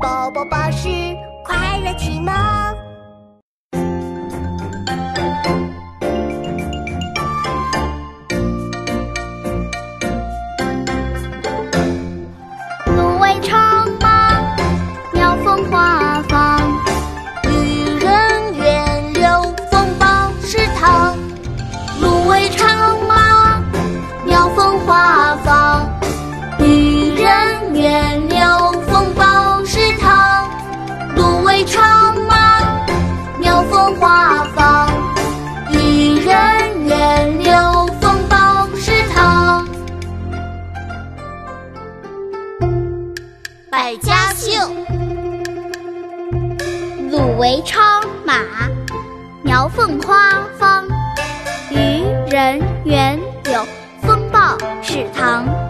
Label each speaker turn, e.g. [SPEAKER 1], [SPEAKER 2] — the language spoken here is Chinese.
[SPEAKER 1] 宝宝巴士快乐启蒙。
[SPEAKER 2] 芦苇长马，鸟蜂花房，
[SPEAKER 1] 渔人远流风暴池塘。
[SPEAKER 2] 芦苇长马，鸟蜂花
[SPEAKER 1] 房，百家姓：
[SPEAKER 2] 鲁、韦、昌、马、苗、凤、花、方、渔、人、园、柳、风暴、史、唐。